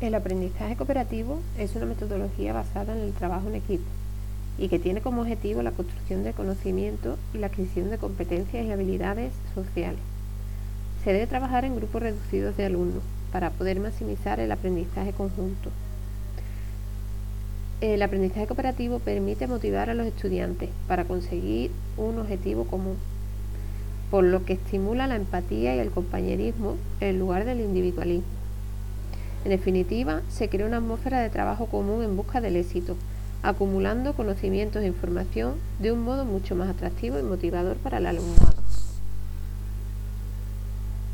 El aprendizaje cooperativo es una metodología basada en el trabajo en equipo y que tiene como objetivo la construcción de conocimiento y la adquisición de competencias y habilidades sociales. Se debe trabajar en grupos reducidos de alumnos para poder maximizar el aprendizaje conjunto. El aprendizaje cooperativo permite motivar a los estudiantes para conseguir un objetivo común, por lo que estimula la empatía y el compañerismo en lugar del individualismo. En definitiva, se crea una atmósfera de trabajo común en busca del éxito, acumulando conocimientos e información de un modo mucho más atractivo y motivador para el alumnado.